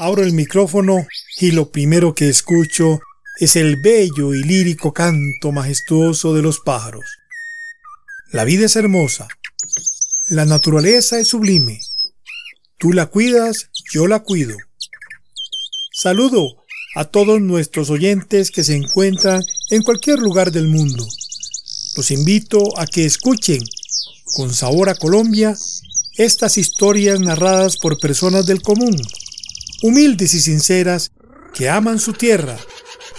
Abro el micrófono y lo primero que escucho es el bello y lírico canto majestuoso de los pájaros. La vida es hermosa, la naturaleza es sublime. Tú la cuidas, yo la cuido. Saludo a todos nuestros oyentes que se encuentran en cualquier lugar del mundo. Los invito a que escuchen, con sabor a Colombia, estas historias narradas por personas del común, humildes y sinceras, que aman su tierra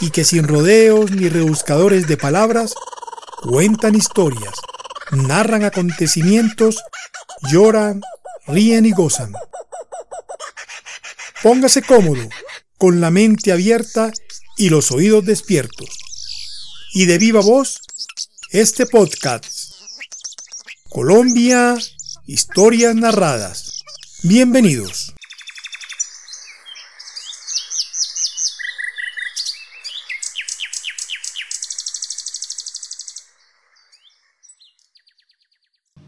y que sin rodeos ni rebuscadores de palabras, cuentan historias, narran acontecimientos, lloran, ríen y gozan. Póngase cómodo, con la mente abierta y los oídos despiertos. Y de viva voz, este podcast. Colombia Historias narradas. Bienvenidos.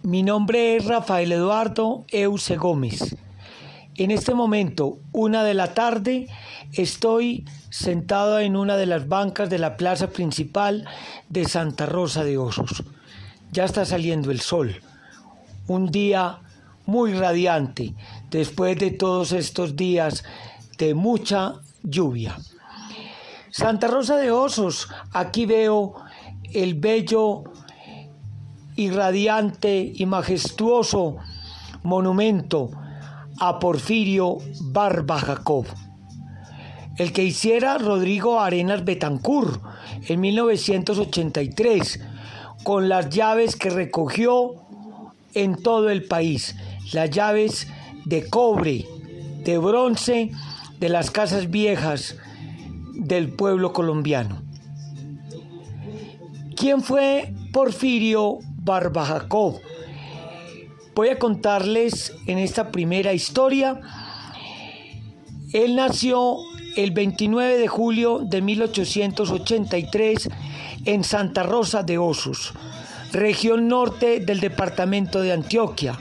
Mi nombre es Rafael Eduardo Euse Gómez. En este momento, una de la tarde, estoy sentado en una de las bancas de la plaza principal de Santa Rosa de Osos. Ya está saliendo el sol un día muy radiante después de todos estos días de mucha lluvia. Santa Rosa de Osos, aquí veo el bello y radiante y majestuoso monumento a Porfirio Barba Jacob, el que hiciera Rodrigo Arenas Betancur en 1983, con las llaves que recogió en todo el país. Las llaves de cobre, de bronce de las casas viejas del pueblo colombiano. ¿Quién fue Porfirio Barba Jacob? Voy a contarles en esta primera historia. Él nació el 29 de julio de 1883 en Santa Rosa de Osos región norte del departamento de Antioquia,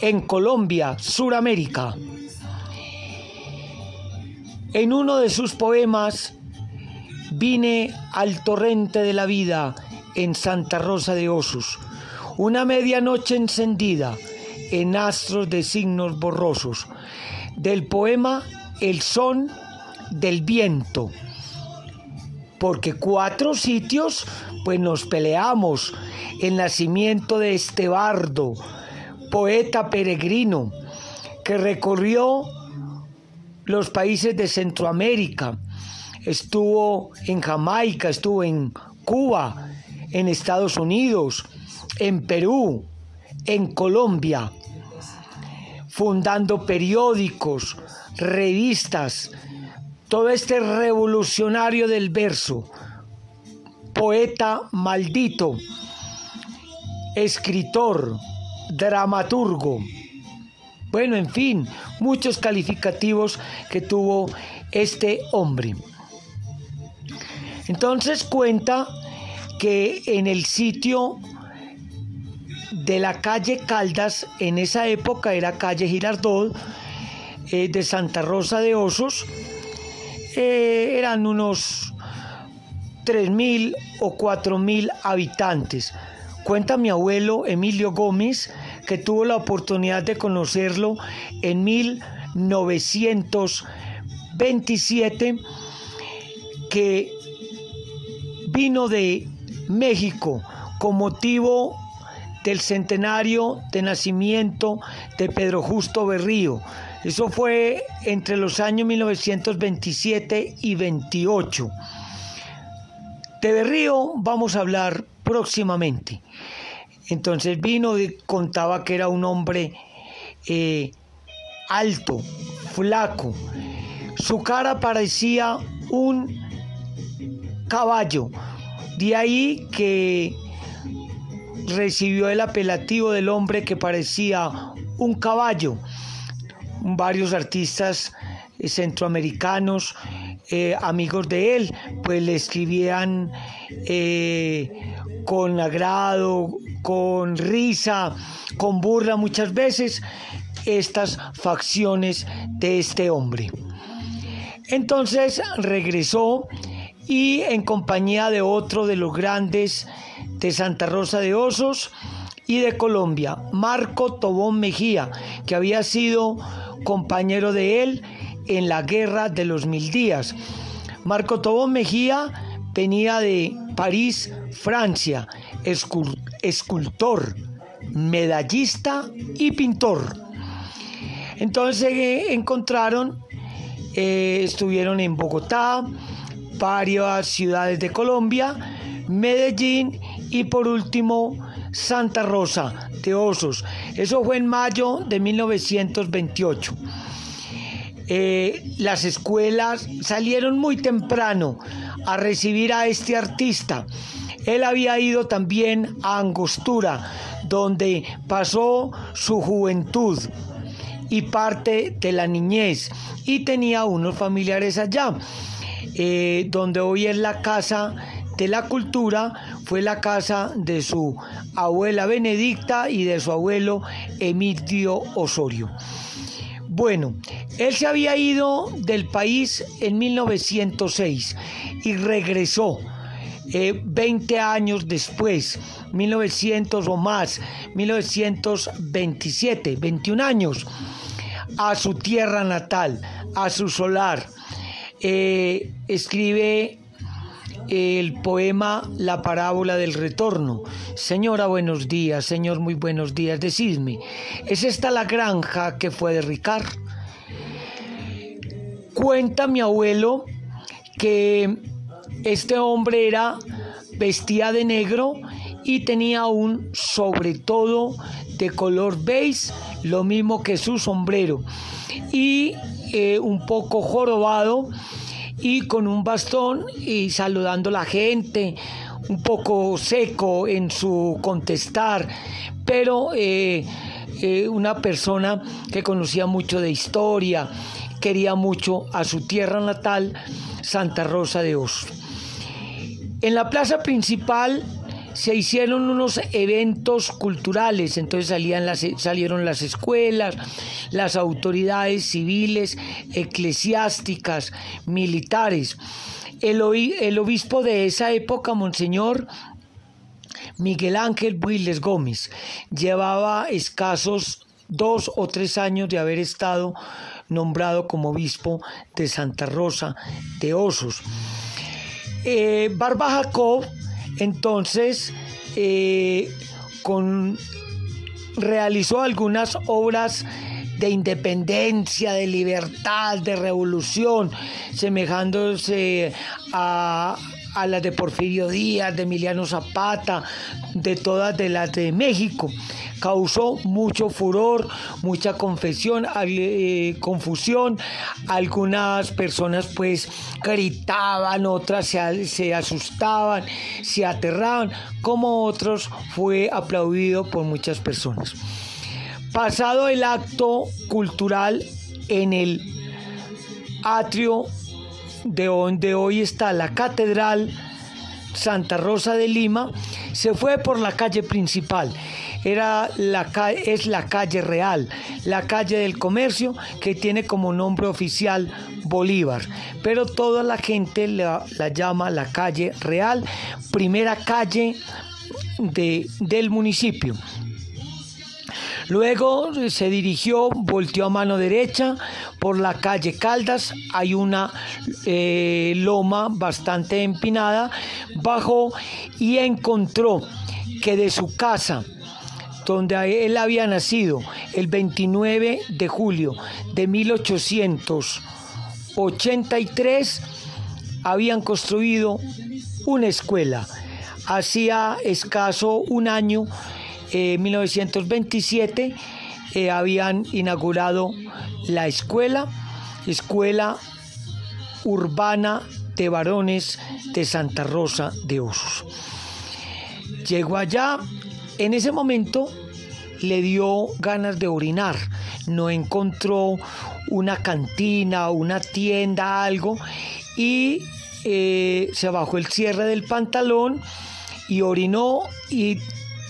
en Colombia, Suramérica. En uno de sus poemas, Vine al torrente de la vida en Santa Rosa de Osos, una medianoche encendida en astros de signos borrosos, del poema El son del viento, porque cuatro sitios pues nos peleamos. El nacimiento de este bardo, poeta peregrino, que recorrió los países de Centroamérica, estuvo en Jamaica, estuvo en Cuba, en Estados Unidos, en Perú, en Colombia, fundando periódicos, revistas, todo este revolucionario del verso, poeta maldito, escritor, dramaturgo. Bueno, en fin, muchos calificativos que tuvo este hombre. Entonces cuenta que en el sitio de la calle Caldas, en esa época era calle Girardot, eh, de Santa Rosa de Osos, eh, eran unos 3.000 o 4.000 habitantes. Cuenta mi abuelo Emilio Gómez que tuvo la oportunidad de conocerlo en 1927, que vino de México con motivo del centenario de nacimiento de Pedro Justo Berrío. Eso fue entre los años 1927 y 28. De Berrío vamos a hablar próximamente. Entonces vino y contaba que era un hombre eh, alto, flaco. Su cara parecía un caballo. De ahí que recibió el apelativo del hombre que parecía un caballo. Varios artistas eh, centroamericanos, eh, amigos de él, pues le escribían con agrado, con risa, con burla muchas veces estas facciones de este hombre. Entonces regresó y en compañía de otro de los grandes de Santa Rosa de Osos y de Colombia, Marco Tobón Mejía, que había sido compañero de él en la Guerra de los Mil Días. Marco Tobón Mejía venía de París, Francia, escultor, medallista y pintor. Entonces eh, encontraron, eh, estuvieron en Bogotá, varias ciudades de Colombia, Medellín y por último Santa Rosa de Osos. Eso fue en mayo de 1928. Eh, las escuelas salieron muy temprano a recibir a este artista. Él había ido también a Angostura, donde pasó su juventud y parte de la niñez y tenía unos familiares allá. Eh, donde hoy es la casa de la cultura, fue la casa de su abuela Benedicta y de su abuelo Emilio Osorio. Bueno, él se había ido del país en 1906 y regresó 20 eh, años después, 1900 o más, 1927, 21 años, a su tierra natal, a su solar. Eh, escribe el poema La parábola del retorno. Señora, buenos días, señor, muy buenos días. Decidme, ¿es esta la granja que fue de Ricard? Cuenta mi abuelo que este hombre era vestía de negro y tenía un sobre todo de color beige, lo mismo que su sombrero, y eh, un poco jorobado y con un bastón y saludando a la gente, un poco seco en su contestar, pero eh, eh, una persona que conocía mucho de historia, quería mucho a su tierra natal, Santa Rosa de Osos. En la plaza principal se hicieron unos eventos culturales, entonces salían las, salieron las escuelas, las autoridades civiles, eclesiásticas, militares. El, el obispo de esa época, Monseñor Miguel Ángel Builes Gómez, llevaba escasos dos o tres años de haber estado nombrado como obispo de Santa Rosa de Osos. Eh, Barba Jacob entonces, eh, con, realizó algunas obras de independencia, de libertad, de revolución, semejándose a, a las de Porfirio Díaz, de Emiliano Zapata, de todas las de México. Causó mucho furor, mucha confesión, eh, confusión. Algunas personas pues gritaban, otras se, se asustaban, se aterraban, como otros fue aplaudido por muchas personas. Pasado el acto cultural en el atrio de donde hoy está la Catedral Santa Rosa de Lima, se fue por la calle principal. Era la, es la calle real, la calle del comercio que tiene como nombre oficial Bolívar, pero toda la gente la, la llama la calle real, primera calle de, del municipio. Luego se dirigió, volteó a mano derecha por la calle Caldas. Hay una eh, loma bastante empinada. Bajó y encontró que de su casa, donde él había nacido el 29 de julio de 1883, habían construido una escuela. Hacía escaso un año en 1927 eh, habían inaugurado la escuela, Escuela Urbana de Varones de Santa Rosa de Osos. Llegó allá, en ese momento le dio ganas de orinar, no encontró una cantina, una tienda, algo, y eh, se bajó el cierre del pantalón y orinó y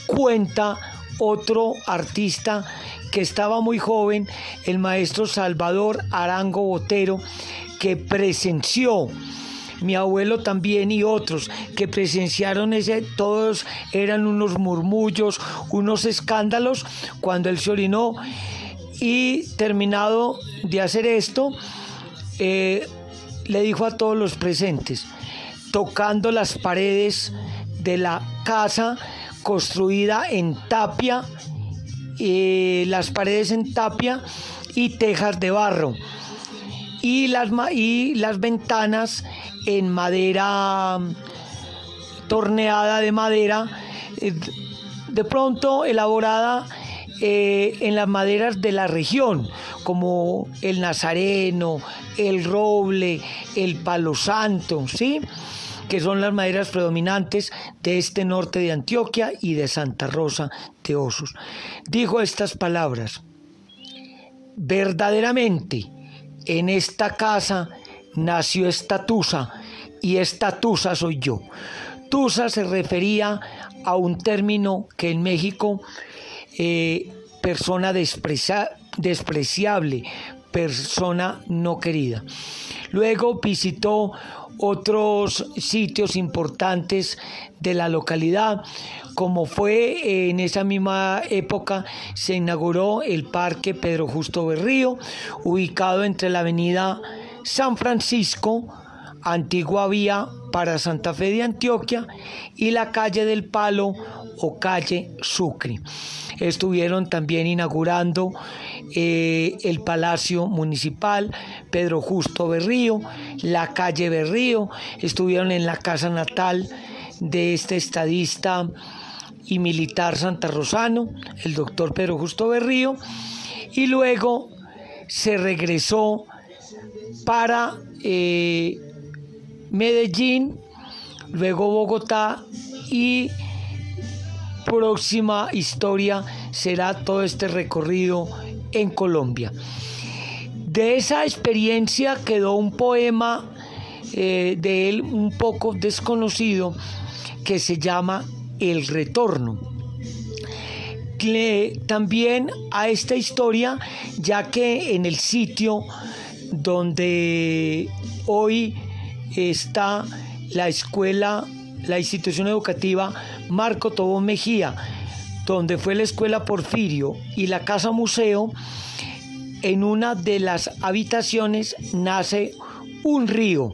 cuenta otro artista que estaba muy joven, el maestro Salvador Arango Botero, que presenció mi abuelo también y otros que presenciaron ese, todos eran unos murmullos, unos escándalos cuando él se orinó y terminado de hacer esto, eh, le dijo a todos los presentes, tocando las paredes de la casa construida en tapia, eh, las paredes en tapia y tejas de barro. Y las, y las ventanas en madera torneada de madera, eh, de pronto elaborada eh, en las maderas de la región, como el nazareno, el roble, el palo santo, ¿sí? Que son las maderas predominantes de este norte de Antioquia y de Santa Rosa de Osos. Dijo estas palabras, verdaderamente en esta casa nació esta tusa y esta tusa soy yo. Tusa se refería a un término que en México eh, persona despreciable, persona no querida. Luego visitó otros sitios importantes de la localidad, como fue en esa misma época se inauguró el Parque Pedro Justo Berrío, ubicado entre la avenida San Francisco, antigua vía para Santa Fe de Antioquia, y la calle del Palo o calle Sucre. Estuvieron también inaugurando eh, el Palacio Municipal Pedro Justo Berrío, la calle Berrío, estuvieron en la casa natal de este estadista y militar santarrosano, el doctor Pedro Justo Berrío, y luego se regresó para eh, Medellín, luego Bogotá y próxima historia será todo este recorrido en Colombia. De esa experiencia quedó un poema eh, de él un poco desconocido que se llama El Retorno. también a esta historia, ya que en el sitio donde hoy está la escuela, la institución educativa Marco Tobón Mejía, donde fue la escuela Porfirio y la casa museo, en una de las habitaciones nace un río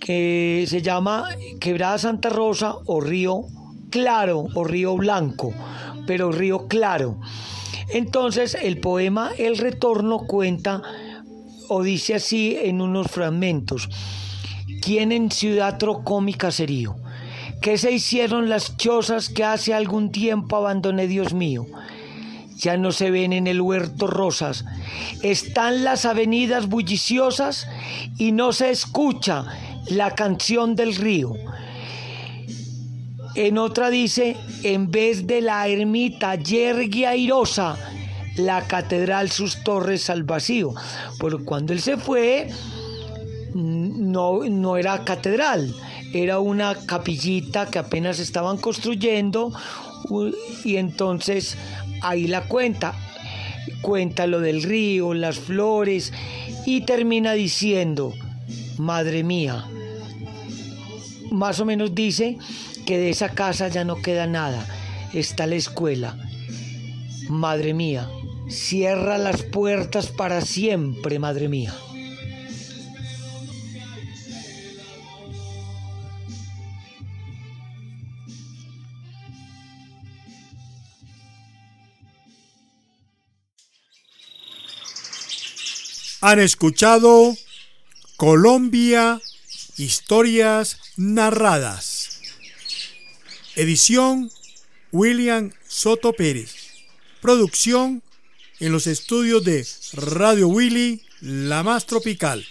que se llama Quebrada Santa Rosa o Río Claro o Río Blanco, pero Río Claro. Entonces el poema El Retorno cuenta o dice así en unos fragmentos. ¿Quién en ciudad trocó mi caserío? ¿Qué se hicieron las chozas que hace algún tiempo abandoné, Dios mío? Ya no se ven en el huerto rosas, están las avenidas bulliciosas y no se escucha la canción del río. En otra dice, en vez de la ermita yergue airosa, la catedral sus torres al vacío. Porque cuando él se fue, no, no era catedral, era una capillita que apenas estaban construyendo y entonces ahí la cuenta, cuenta lo del río, las flores y termina diciendo, madre mía, más o menos dice que de esa casa ya no queda nada, está la escuela. Madre mía, cierra las puertas para siempre, madre mía. Han escuchado Colombia, historias narradas. Edición William Soto Pérez. Producción en los estudios de Radio Willy, la más tropical.